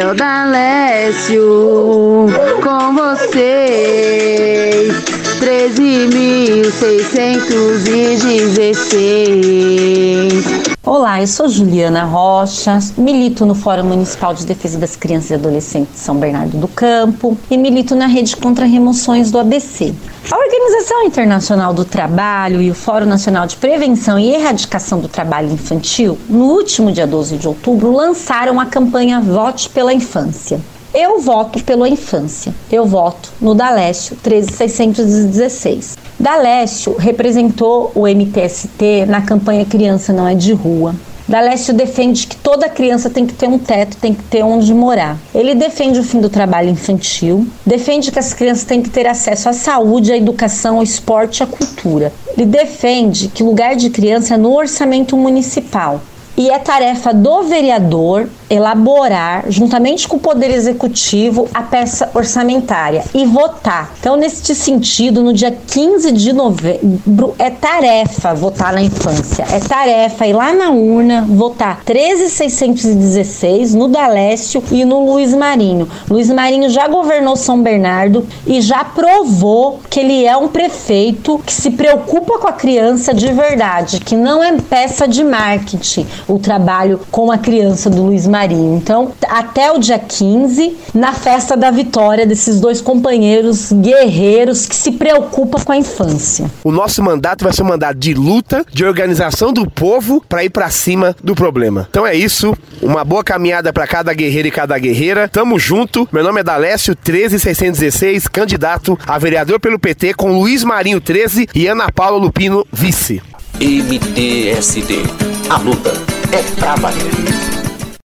é o Dalécio com vocês. 13.616. Olá, eu sou Juliana Rocha, milito no Fórum Municipal de Defesa das Crianças e Adolescentes de São Bernardo do Campo e milito na Rede contra Remoções do ABC. A Organização Internacional do Trabalho e o Fórum Nacional de Prevenção e Erradicação do Trabalho Infantil, no último dia 12 de outubro, lançaram a campanha Vote pela Infância. Eu voto pela infância. Eu voto no Dalécio 13616. Dalécio representou o MTST na campanha Criança Não é de Rua. Dalécio defende que toda criança tem que ter um teto, tem que ter onde morar. Ele defende o fim do trabalho infantil, defende que as crianças têm que ter acesso à saúde, à educação, ao esporte à cultura. Ele defende que lugar de criança é no orçamento municipal. E é tarefa do vereador elaborar, juntamente com o Poder Executivo, a peça orçamentária e votar. Então, neste sentido, no dia 15 de novembro, é tarefa votar na infância. É tarefa ir lá na urna votar 13,616 no Dalécio e no Luiz Marinho. Luiz Marinho já governou São Bernardo e já provou que ele é um prefeito que se preocupa com a criança de verdade, que não é peça de marketing o trabalho com a criança do Luiz Marinho. Marinho. Então, até o dia 15, na festa da vitória desses dois companheiros guerreiros que se preocupam com a infância. O nosso mandato vai ser um mandato de luta, de organização do povo para ir para cima do problema. Então é isso, uma boa caminhada para cada guerreiro e cada guerreira. Tamo junto. Meu nome é Dalécio 13616, candidato a vereador pelo PT com Luiz Marinho 13 e Ana Paula Lupino vice. MTSD. A luta é pra valer.